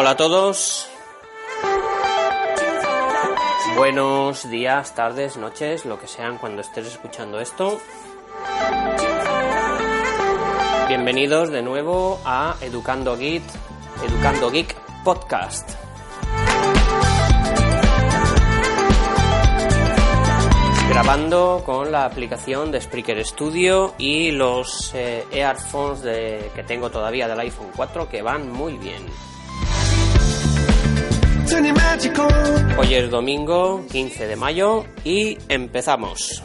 Hola a todos. Buenos días, tardes, noches, lo que sean cuando estés escuchando esto. Bienvenidos de nuevo a Educando Geek, Educando Geek Podcast. Grabando con la aplicación de Spreaker Studio y los eh, earphones de, que tengo todavía del iPhone 4 que van muy bien. Hoy es domingo 15 de mayo y empezamos.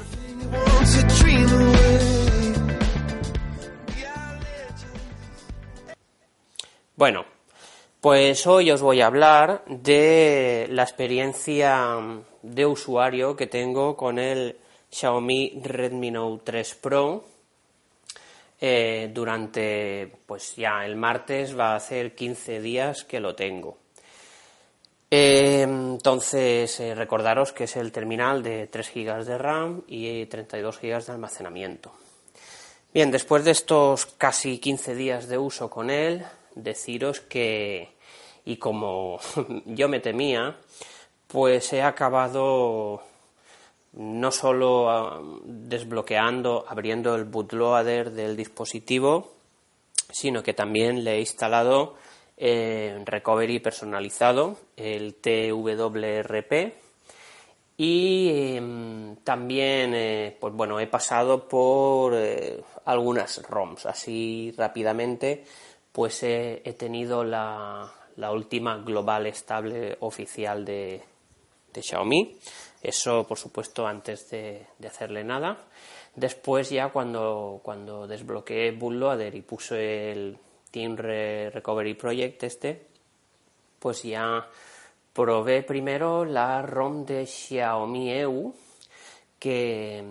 Bueno, pues hoy os voy a hablar de la experiencia de usuario que tengo con el Xiaomi Redmi Note 3 Pro. Eh, durante, pues ya el martes va a hacer 15 días que lo tengo. Entonces, eh, recordaros que es el terminal de 3 GB de RAM y 32 GB de almacenamiento. Bien, después de estos casi 15 días de uso con él, deciros que, y como yo me temía, pues he acabado no solo ah, desbloqueando, abriendo el bootloader del dispositivo, sino que también le he instalado eh, recovery personalizado, el TWRP, y em, también, eh, pues bueno, he pasado por eh, algunas ROMs, así rápidamente pues he, tenido la, última global estable oficial de, Xiaomi. Eso, por supuesto, antes de, hacerle nada. Después ya cuando, cuando desbloqueé Bootloader y puse el Team Recovery Project este, pues ya probé primero la ROM de Xiaomi EU que,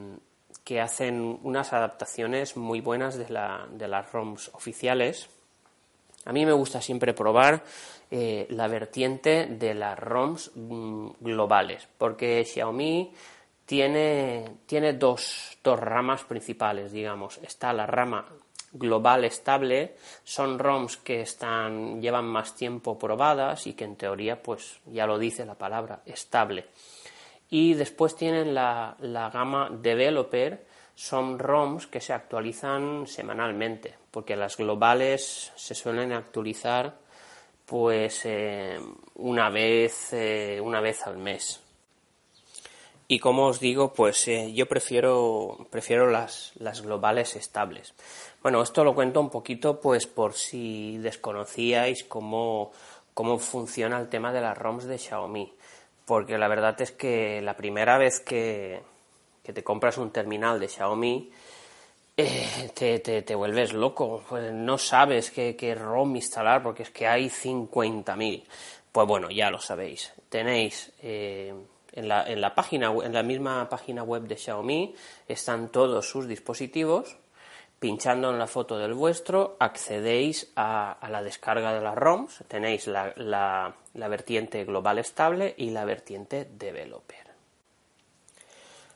que hacen unas adaptaciones muy buenas de, la, de las ROMs oficiales a mí me gusta siempre probar eh, la vertiente de las ROMs mm, globales, porque Xiaomi tiene, tiene dos, dos ramas principales, digamos. Está la rama global estable, son ROMs que están, llevan más tiempo probadas y que en teoría, pues ya lo dice la palabra, estable. Y después tienen la, la gama developer, son ROMs que se actualizan semanalmente, porque las globales se suelen actualizar pues eh, una vez eh, una vez al mes. Y como os digo, pues eh, yo prefiero prefiero las, las globales estables. Bueno, esto lo cuento un poquito pues por si desconocíais cómo, cómo funciona el tema de las ROMs de Xiaomi. Porque la verdad es que la primera vez que, que te compras un terminal de Xiaomi, eh, te, te, vuelves loco, pues no sabes qué, qué, ROM instalar porque es que hay 50.000. Pues bueno, ya lo sabéis. Tenéis eh, en, la, en, la página, en la misma página web de Xiaomi están todos sus dispositivos. Pinchando en la foto del vuestro, accedéis a, a la descarga de las ROMs. Tenéis la, la, la vertiente global estable y la vertiente developer.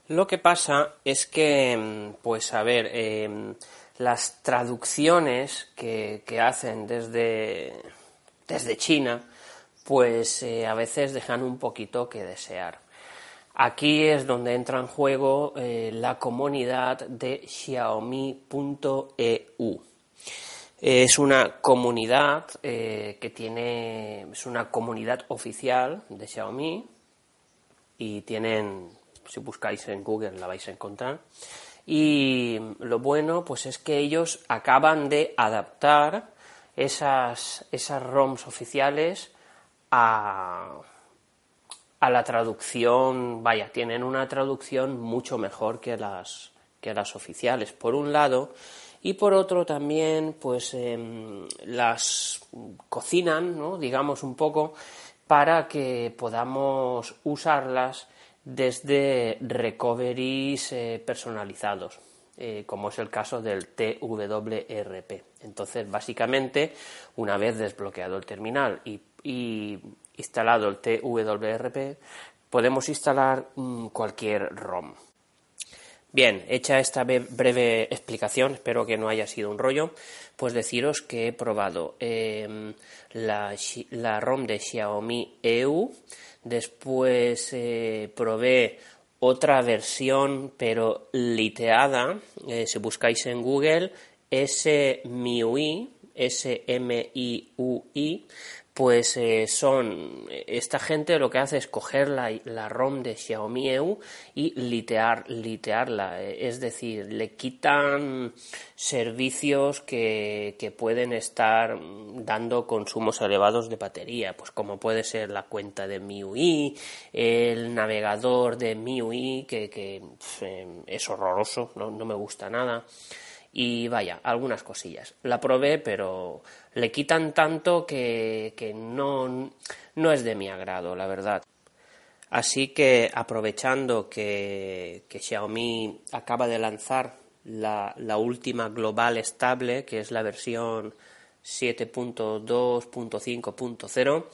Lo que pasa es que, pues a ver, em, las traducciones que, hacen desde, desde China, pues eh, a veces dejan un poquito que desear. Aquí es donde entra en juego eh, la comunidad de Xiaomi.eu. Es una comunidad eh, que tiene, es una comunidad oficial de Xiaomi y tienen si buscáis en Google la vais a encontrar. Y lo bueno, pues es que ellos acaban de adaptar esas, esas ROMs oficiales a, a la traducción, vaya, tienen una traducción mucho mejor que las, que las oficiales, por un lado, y por otro también, pues em, las cocinan, ¿no? digamos un poco, para que podamos usarlas desde recoveries eh, personalizados, eh, como es el caso del TWRP. Entonces, básicamente, una vez desbloqueado el terminal y, instalado el TWRP, podemos instalar mm, cualquier ROM. Bien, hecha esta breve explicación, espero que no haya sido un rollo, pues deciros que he probado em, la, ROM de Xiaomi EU, después eh, probé otra versión pero liteada, eh, si buscáis en Google, S-MIUI, S-M-I-U-I, pues eh, son esta gente lo que hace es coger la, ROM de Xiaomi EU y litear, litearla, eh, es decir, le quitan servicios que, que, pueden estar dando consumos elevados de batería, pues como puede ser la cuenta de MIUI, el navegador de MIUI, que, que eh, es horroroso, no, no me gusta nada y vaya, algunas cosillas. La probé, pero le quitan tanto que, no, no es de mi agrado, la verdad. Así que aprovechando que, Xiaomi acaba de lanzar la, última global estable, que es la versión 7.2.5.0,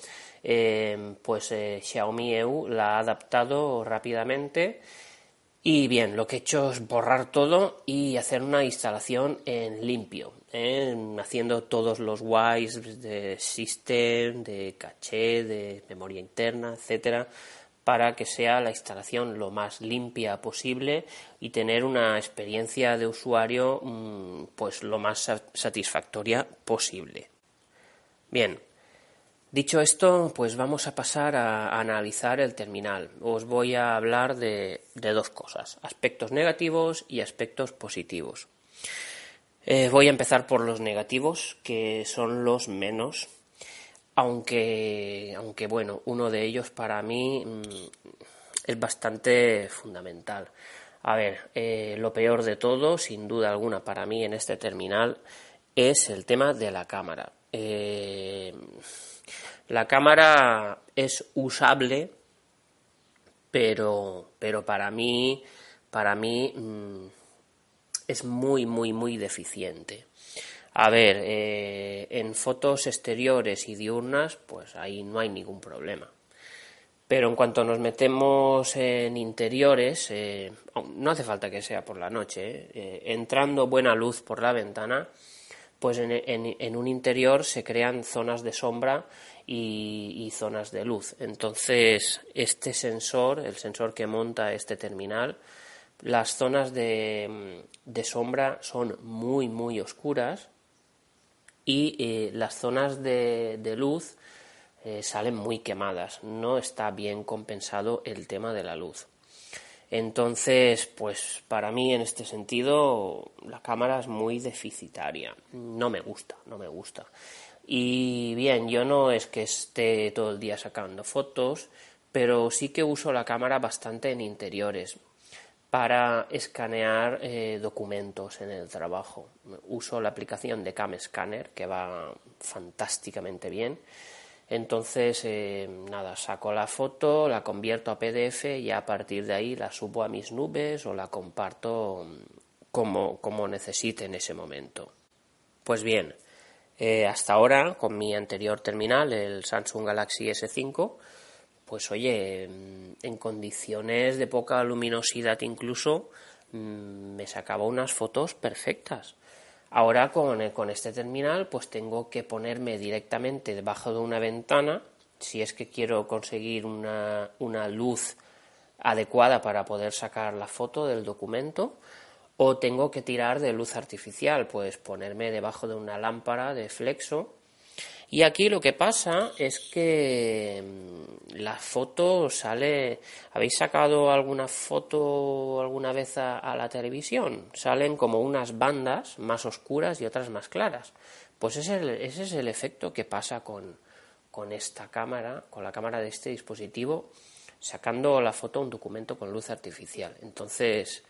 eh, pues eh, Xiaomi EU la ha adaptado rápidamente y bien, lo que he hecho es borrar todo y hacer una instalación en limpio, ¿eh? haciendo todos los wipes de system, de caché, de memoria interna, etcétera, para que sea la instalación lo más limpia posible y tener una experiencia de usuario mm, pues lo más satisfactoria posible. Bien, Dicho esto, pues vamos a pasar a, analizar el terminal. Os voy a hablar de, dos cosas, aspectos negativos y aspectos positivos. Eh, voy a empezar por los negativos, que son los menos, aunque, aunque bueno, uno de ellos para mí mm, es bastante fundamental. A ver, eh, lo peor de todo, sin duda alguna para mí en este terminal, es el tema de la cámara. Eh, la cámara es usable, pero, pero para mí, para mí mm, es muy, muy, muy deficiente. A ver, eh, en fotos exteriores y diurnas, pues ahí no hay ningún problema. Pero en cuanto nos metemos en interiores, eh, no hace falta que sea por la noche, eh, entrando buena luz por la ventana, pues en, un interior se crean zonas de sombra y, zonas de luz. Entonces, este sensor, el sensor que monta este terminal, las zonas de, sombra son muy, muy oscuras y eh, las zonas de, luz eh, salen muy quemadas. No está bien compensado el tema de la luz. Entonces, pues para mí en este sentido la cámara es muy deficitaria. No me gusta, no me gusta. Y bien, yo no es que esté todo el día sacando fotos, pero sí que uso la cámara bastante en interiores para escanear eh, documentos en el trabajo. Uso la aplicación de Cam Scanner que va fantásticamente bien entonces, eh, nada, saco la foto, la convierto a PDF y a partir de ahí la subo a mis nubes o la comparto mm, como, como necesite en ese momento. Pues bien, eh, hasta ahora, con mi anterior terminal, el Samsung Galaxy S5, pues oye, mm, en condiciones de poca luminosidad incluso, mm, me sacaba unas fotos perfectas. Ahora con, con este terminal pues tengo que ponerme directamente debajo de una ventana si es que quiero conseguir una, una luz adecuada para poder sacar la foto del documento o tengo que tirar de luz artificial, pues ponerme debajo de una lámpara de flexo y aquí lo que pasa es que mm, la foto sale. ¿Habéis sacado alguna foto alguna vez a, la televisión? Salen como unas bandas más oscuras y otras más claras. Pues ese, es el efecto que pasa con, con esta cámara, con la cámara de este dispositivo, sacando la foto a un documento con luz artificial. Entonces,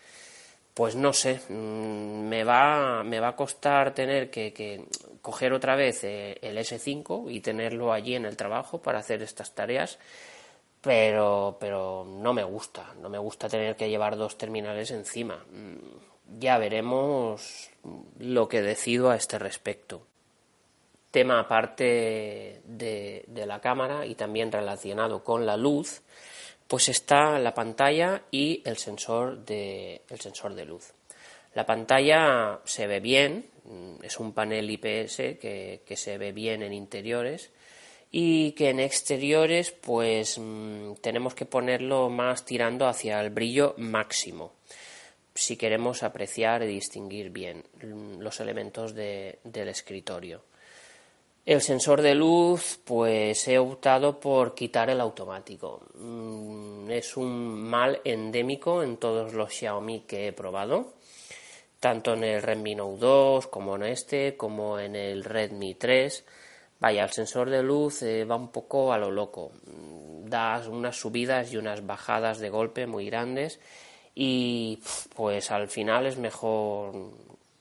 pues no sé, mm, me va, me va a costar tener que, coger otra vez eh, el S5 y tenerlo allí en el trabajo para hacer estas tareas, pero, pero no me gusta, no me gusta tener que llevar dos terminales encima. Mm, ya veremos lo que decido a este respecto. Tema aparte de, de la cámara y también relacionado con la luz, pues está la pantalla y el sensor de, el sensor de luz. La pantalla se ve bien, mm, es un panel IPS que, que se ve bien en interiores y que en exteriores pues mm, tenemos que ponerlo más tirando hacia el brillo máximo si queremos apreciar y distinguir bien mm, los elementos del escritorio. El sensor de luz, pues he optado por quitar el automático. Mm, es un mal endémico en todos los Xiaomi que he probado, tanto en el Redmi Note 2 como en este, como en el Redmi 3. Vaya, el sensor de luz eh, va un poco a lo loco. Mm, da unas subidas y unas bajadas de golpe muy grandes y pues al final es mejor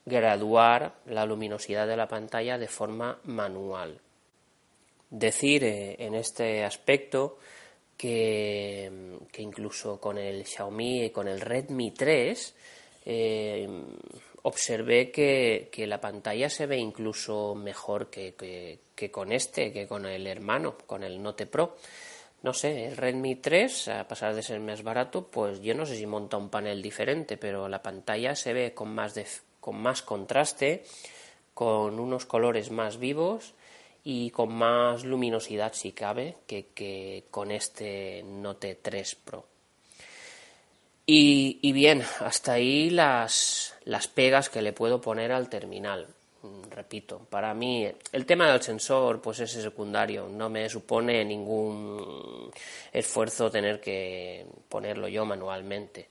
graduar la luminosidad de la pantalla de forma manual. Decir eh, en este aspecto que, incluso con el Xiaomi y con el Redmi 3 eh, observé que, la pantalla se ve incluso mejor que, que, con este, que con el hermano, con el Note Pro. No sé, el Redmi 3, a pasar de ser más barato, pues yo no sé si monta un panel diferente, pero la pantalla se ve con más, con más contraste, con unos colores más vivos y con más luminosidad si cabe que, con este Note 3 Pro. Y, y bien, hasta ahí las, las pegas que le puedo poner al terminal. Mm, repito, para mí el tema del sensor pues es secundario, no me supone ningún esfuerzo tener que ponerlo yo manualmente,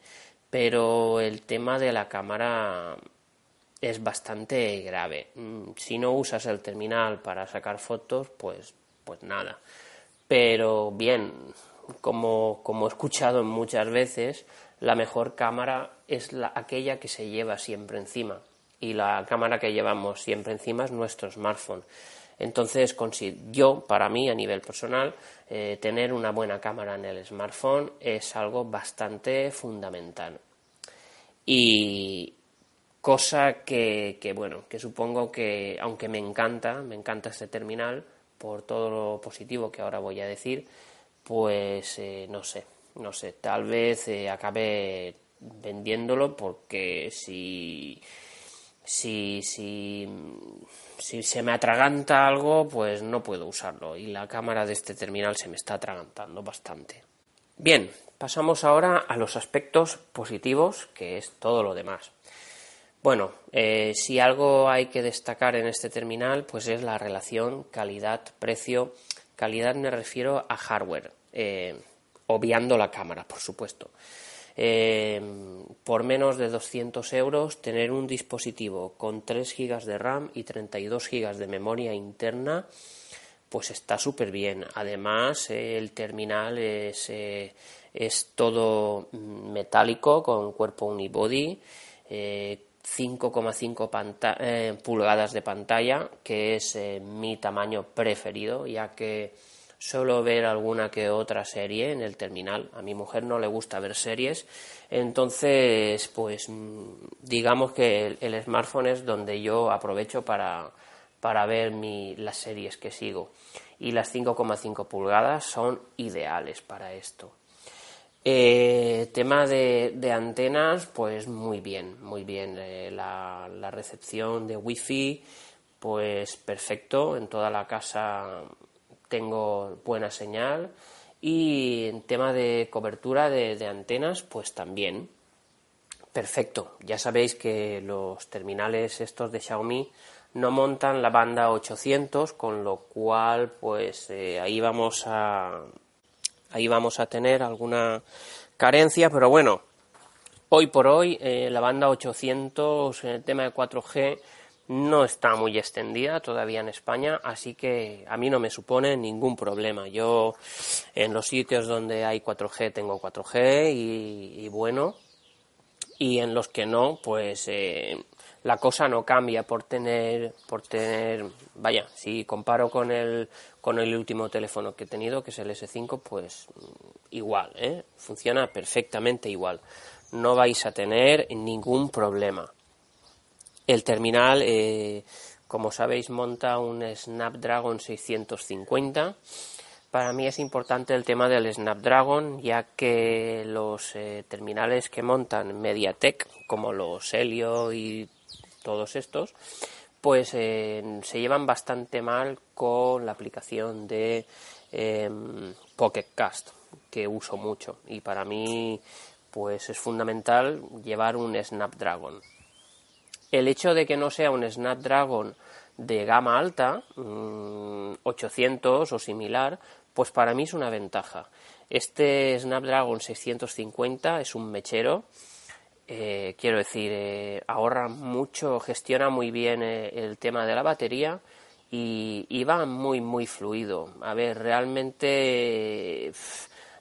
pero el tema de la cámara es bastante grave. Mm, si no usas el terminal para sacar fotos, pues, pues nada. Pero bien, como, como he escuchado muchas veces, la mejor cámara es la, aquella que se lleva siempre encima y la cámara que llevamos siempre encima es nuestro smartphone. Entonces, yo, para mí, a nivel personal, eh, tener una buena cámara en el smartphone es algo bastante fundamental. Y cosa que, bueno, que supongo que, aunque me encanta, me encanta este terminal, por todo lo positivo que ahora voy a decir, pues eh, no sé, no sé, tal vez eh, acabe vendiéndolo porque si si, si, si se me atraganta algo, pues no puedo usarlo y la cámara de este terminal se me está atragantando bastante. Bien, pasamos ahora a los aspectos positivos, que es todo lo demás. Bueno, eh, si algo hay que destacar en este terminal, pues es la relación calidad-precio. Calidad me refiero a hardware, eh, obviando la cámara, por supuesto. Em, por menos de 200 euros tener un dispositivo con 3 GB de RAM y 32 GB de memoria interna pues está súper bien. Además, el terminal es, eh, es, todo metálico con cuerpo unibody, 5,5 eh, eh, pulgadas de pantalla, que es mi tamaño preferido, ya que Suelo ver alguna que otra serie en el terminal. A mi mujer no le gusta ver series, entonces, pues mm, digamos que el, smartphone es donde yo aprovecho para, para ver las series que sigo. Y las 5,5 pulgadas son ideales para esto. Eh, tema de, antenas, pues muy bien, muy bien. Eh, la, la, recepción de wifi, pues perfecto. En toda la casa tengo buena señal y en tema de cobertura de, antenas, pues también. Perfecto. Ya sabéis que los terminales estos de Xiaomi no montan la banda 800, con lo cual, pues eh, ahí vamos a ahí vamos a tener alguna carencia, pero bueno, hoy por hoy eh, la banda 800 en el tema de 4G no está muy extendida todavía en España, así que a mí no me supone ningún problema. Yo en los sitios donde hay 4G tengo 4G y, bueno, y en los que no, pues eh, la cosa no cambia por tener, por tener, vaya, si comparo con el, con el último teléfono que he tenido, que es el S5, pues igual, ¿eh? funciona perfectamente igual. No vais a tener ningún problema. El terminal, eh, como sabéis, monta un Snapdragon 650 para mí es importante el tema del Snapdragon, ya que los eh, terminales que montan MediaTek, como los Helio y todos estos, pues eh, se llevan bastante mal con la aplicación de em, Pocket Cast, que uso mucho. Y para mí, pues es fundamental llevar un Snapdragon. El hecho de que no sea un Snapdragon de gama alta, 800 mm, o similar, pues para mí es una ventaja. Este Snapdragon 650 es un mechero, eh, quiero decir, eh, ahorra mucho, gestiona muy bien eh, el tema de la batería y, va muy, muy fluido. A ver, realmente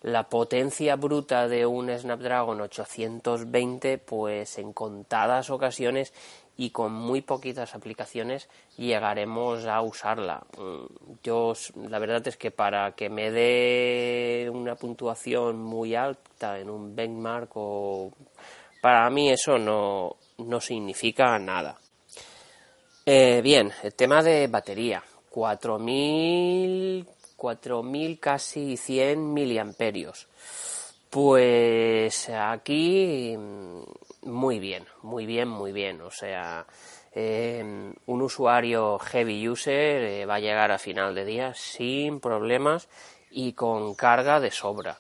la potencia bruta de un Snapdragon 820, pues en contadas ocasiones y con muy poquitas aplicaciones llegaremos a usarla. Mm, yo, la verdad es que para que me dé una puntuación muy alta en un benchmark, o, para mí eso no, no significa nada. Eh, bien, el tema de batería. 4000, 4000 casi 100 miliamperios. Pues aquí muy bien, muy bien, muy bien. O sea, eh, un usuario heavy user eh, va a llegar a final de día sin problemas y con carga de sobra.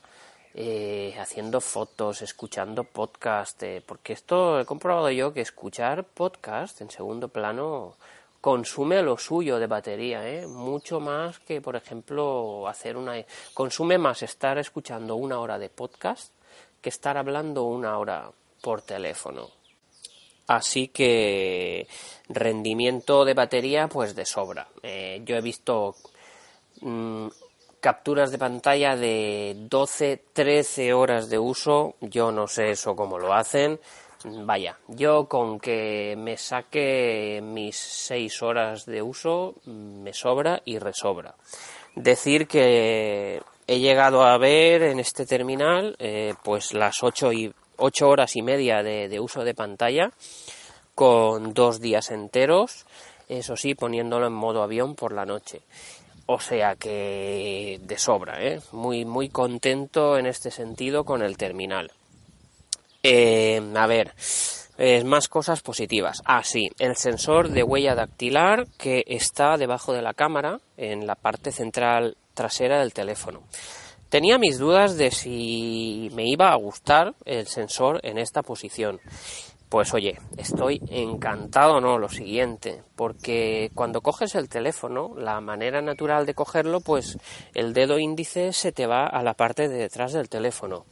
Eh, haciendo fotos, escuchando podcast, porque esto he comprobado yo que escuchar podcast en segundo plano consume lo suyo de batería, mucho más que, por ejemplo, hacer una... Consume más estar escuchando una hora de podcast que estar hablando una hora por teléfono. Así que rendimiento de batería pues de sobra. Eh, yo he visto mm, capturas de pantalla de 12, 13 horas de uso. Yo no sé eso cómo lo hacen. Vaya, yo con que me saque mis 6 horas de uso me sobra y resobra. Decir que he llegado a ver en este terminal eh, pues las 8 y horas y media de, uso de pantalla con dos días enteros, eso sí, poniéndolo en modo avión por la noche. O sea que de sobra, ¿eh? muy, muy contento en este sentido con el terminal. Eh, a ver, más cosas positivas. Ah, sí, el sensor de huella dactilar que está debajo de la cámara en la parte central trasera del teléfono. Tenía mis dudas de si me iba a gustar el sensor en esta posición. Pues oye, estoy encantado, no, lo siguiente, porque cuando coges el teléfono, la manera natural de cogerlo, pues el dedo índice se te va a la parte de detrás del teléfono.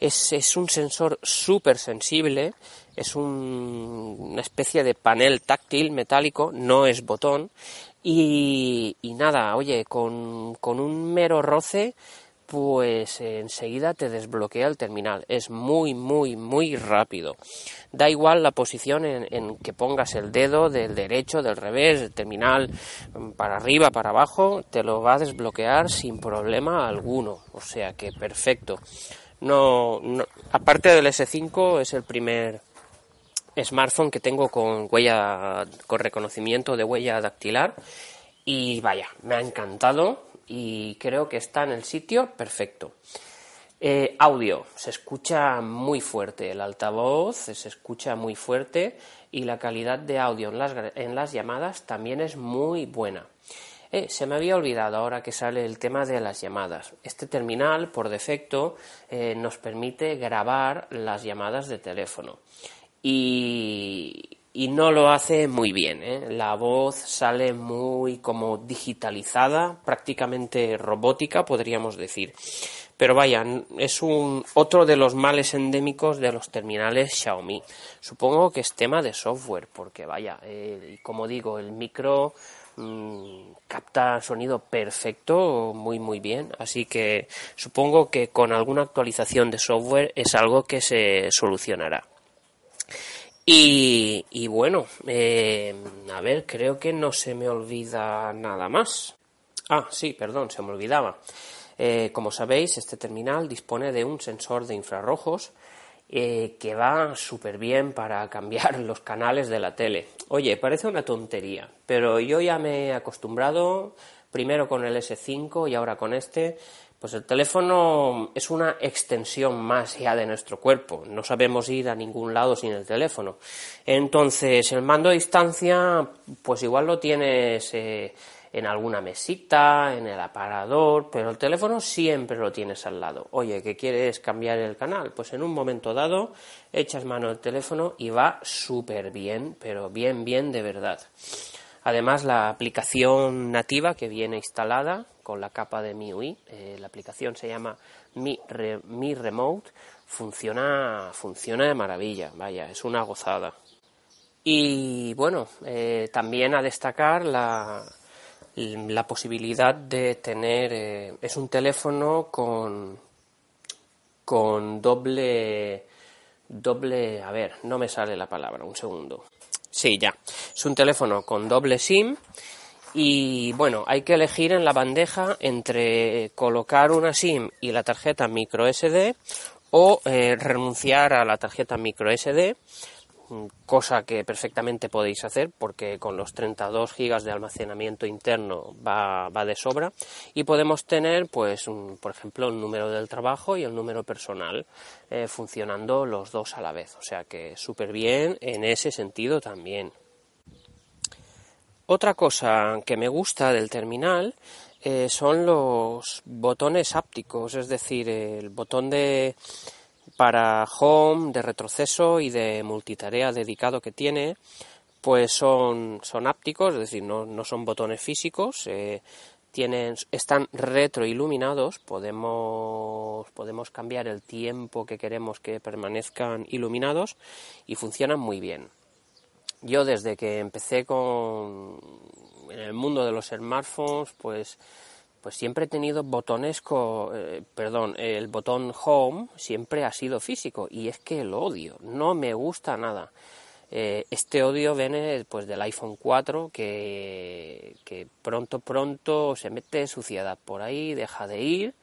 Es, es un sensor súper sensible, es una especie de panel táctil metálico, no es botón, y, y nada, oye, con, con un mero roce pues enseguida te desbloquea el terminal. Es muy, muy, muy rápido. Da igual la posición en, que pongas el dedo del derecho, del revés, el terminal mm, para arriba, para abajo, te lo va a desbloquear sin problema alguno. O sea que perfecto. No, aparte del S5 es el primer smartphone que tengo con huella, con reconocimiento de huella dactilar y vaya, me ha encantado y creo que está en el sitio perfecto. Eh, audio, se escucha muy fuerte, el altavoz se escucha muy fuerte y la calidad de audio en las, en las llamadas también es muy buena. Eh, se me había olvidado ahora que sale el tema de las llamadas. Este terminal, por defecto, eh, nos permite grabar las llamadas de teléfono. Y, y no lo hace muy bien. ¿eh? La voz sale muy como digitalizada, prácticamente robótica, podríamos decir. Pero vaya, es un otro de los males endémicos de los terminales Xiaomi. Supongo que es tema de software, porque vaya, eh, como digo, el micro mm, capta sonido perfecto, muy muy bien. Así que supongo que con alguna actualización de software es algo que se solucionará. Y, bueno, eh, a ver, creo que no se me olvida nada más. Ah, sí, perdón, se me olvidaba. Eh, como sabéis, este terminal dispone de un sensor de infrarrojos eh, que va súper bien para cambiar los canales de la tele. Oye, parece una tontería, pero yo ya me he acostumbrado primero con el S5 y ahora con este, pues el teléfono es una extensión más ya de nuestro cuerpo. No sabemos ir a ningún lado sin el teléfono. Entonces, el mando a distancia, pues igual lo tienes eh, en alguna mesita, en el aparador, pero el teléfono siempre lo tienes al lado. Oye, que quieres cambiar el canal, pues en un momento dado echas mano al teléfono y va súper bien, pero bien, bien de verdad. Además, la aplicación nativa que viene instalada con la capa de MIUI, eh, la aplicación se llama Mi, Mi Remote, funciona, funciona de maravilla, vaya, es una gozada. Y bueno, eh, también a destacar la, la posibilidad de tener, eh, es un teléfono con, con doble, doble, a ver, no me sale la palabra, un segundo. Sí, ya. Es un teléfono con doble SIM y bueno, hay que elegir en la bandeja entre colocar una SIM y la tarjeta micro SD o eh, renunciar a la tarjeta micro SD, cosa que perfectamente podéis hacer porque con los 32 GB de almacenamiento interno va, va, de sobra. Y podemos tener pues por ejemplo el número del trabajo y el número personal eh, funcionando los dos a la vez. O sea que súper bien en ese sentido también otra cosa que me gusta del terminal eh, son los botones ápticos, es decir, el botón de para home, de retroceso y de multitarea dedicado que tiene, pues son, son ápticos, es decir, no, no son botones físicos, eh, tienen, están retroiluminados, podemos, podemos cambiar el tiempo que queremos que permanezcan iluminados y funcionan muy bien. Yo desde que empecé con en el mundo de los smartphones, pues pues siempre he tenido botones eh, perdón, el botón home siempre ha sido físico y es que lo odio, no me gusta nada. Eh, este odio viene pues del iPhone 4 que, que pronto pronto se mete suciedad por ahí, deja de ir.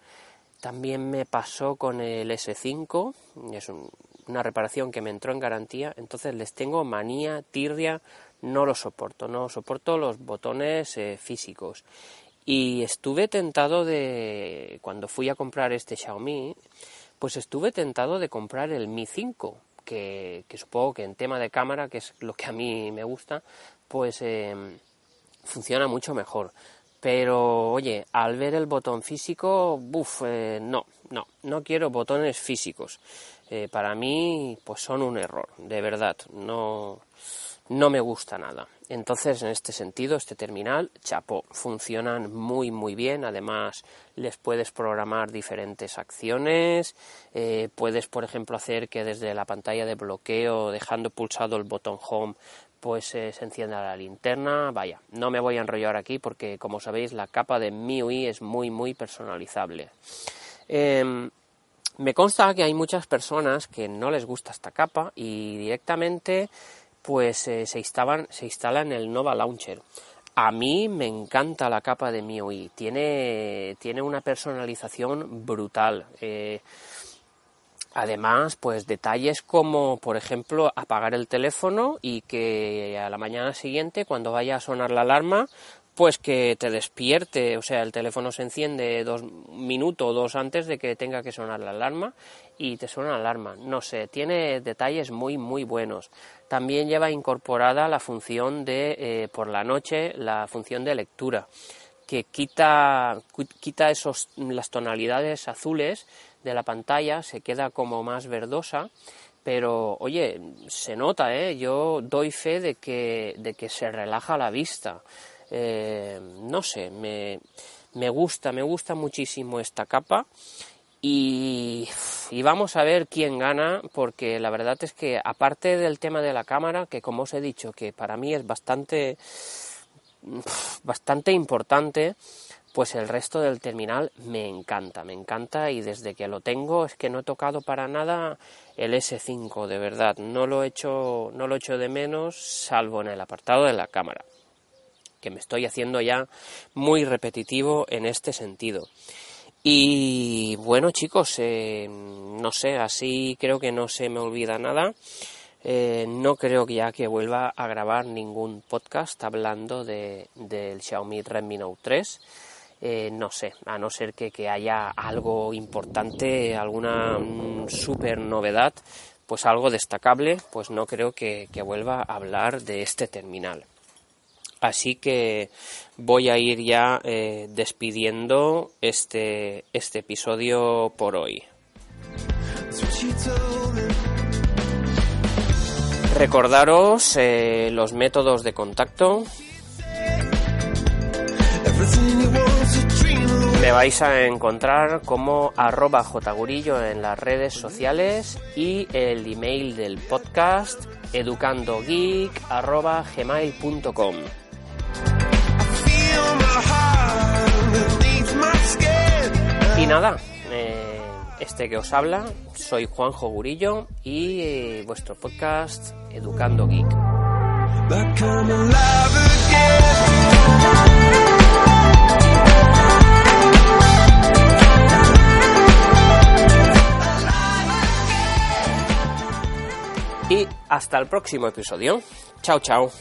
También me pasó con el S5, es un, una reparación que me entró en garantía, entonces les tengo manía, tirria, no lo soporto, no soporto los botones eh, físicos. Y estuve tentado de, cuando fui a comprar este Xiaomi, pues estuve tentado de comprar el Mi 5, que, supongo que en tema de cámara, que es lo que a mí me gusta, pues eh, funciona mucho mejor. Pero, oye, al ver el botón físico, buf, eh, no, no, no quiero botones físicos. Eh, para mí, pues son un error, de verdad, no, no me gusta nada. Entonces, en este sentido, este terminal, chapo, funcionan muy, muy bien. Además, les puedes programar diferentes acciones. Eh, puedes, por ejemplo, hacer que desde la pantalla de bloqueo, dejando pulsado el botón Home, pues eh, se encienda la linterna. Vaya, no me voy a enrollar aquí porque, como sabéis, la capa de MIUI es muy, muy personalizable. Em, me consta que hay muchas personas que no les gusta esta capa y directamente pues eh, se, instalan, se el Nova Launcher. A mí me encanta la capa de MIUI, tiene, tiene una personalización brutal. Eh, Además, pues detalles como, por ejemplo, apagar el teléfono y que a la mañana siguiente, cuando vaya a sonar la alarma, pues que te despierte, o sea, el teléfono se enciende dos minutos o dos antes de que tenga que sonar la alarma y te suena la alarma. No sé, tiene detalles muy, muy buenos. También lleva incorporada la función de, eh, por la noche, la función de lectura, que quita, quita esos, las tonalidades azules de la pantalla se queda como más verdosa, pero oye, se nota, ¿eh? yo doy fe de que, de que se relaja la vista. Eh, no sé, me, me gusta, me gusta muchísimo esta capa y, y, vamos a ver quién gana, porque la verdad es que aparte del tema de la cámara, que como os he dicho, que para mí es bastante, bastante importante, pues el resto del terminal me encanta, me encanta y desde que lo tengo es que no he tocado para nada el S5, de verdad, no lo he hecho, no lo he hecho de menos, salvo en el apartado de la cámara, que me estoy haciendo ya muy repetitivo en este sentido. Y bueno chicos, eh, no sé, así creo que no se me olvida nada. Eh, no creo que ya que vuelva a grabar ningún podcast hablando de, del Xiaomi Redmi Note 3. Eh, no sé, a no ser que, que haya algo importante, alguna mm, super novedad, pues algo destacable, pues no creo que, que vuelva a hablar de este terminal. Así que voy a ir ya eh, despidiendo este, este episodio por hoy. Recordaros eh, los métodos de contacto. Me vais a encontrar como arroba jgurillo en las redes sociales y el email del podcast educandogeek arroba gmail.com. Y nada, eh, este que os habla, soy Juanjo Gurillo y eh, vuestro podcast Educando Geek. y hasta el próximo episodio. Chao, chao.